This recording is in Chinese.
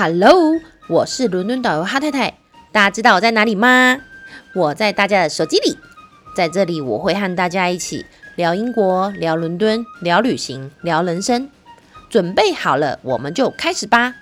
Hello，我是伦敦导游哈太太。大家知道我在哪里吗？我在大家的手机里，在这里我会和大家一起聊英国、聊伦敦、聊旅行、聊人生。准备好了，我们就开始吧。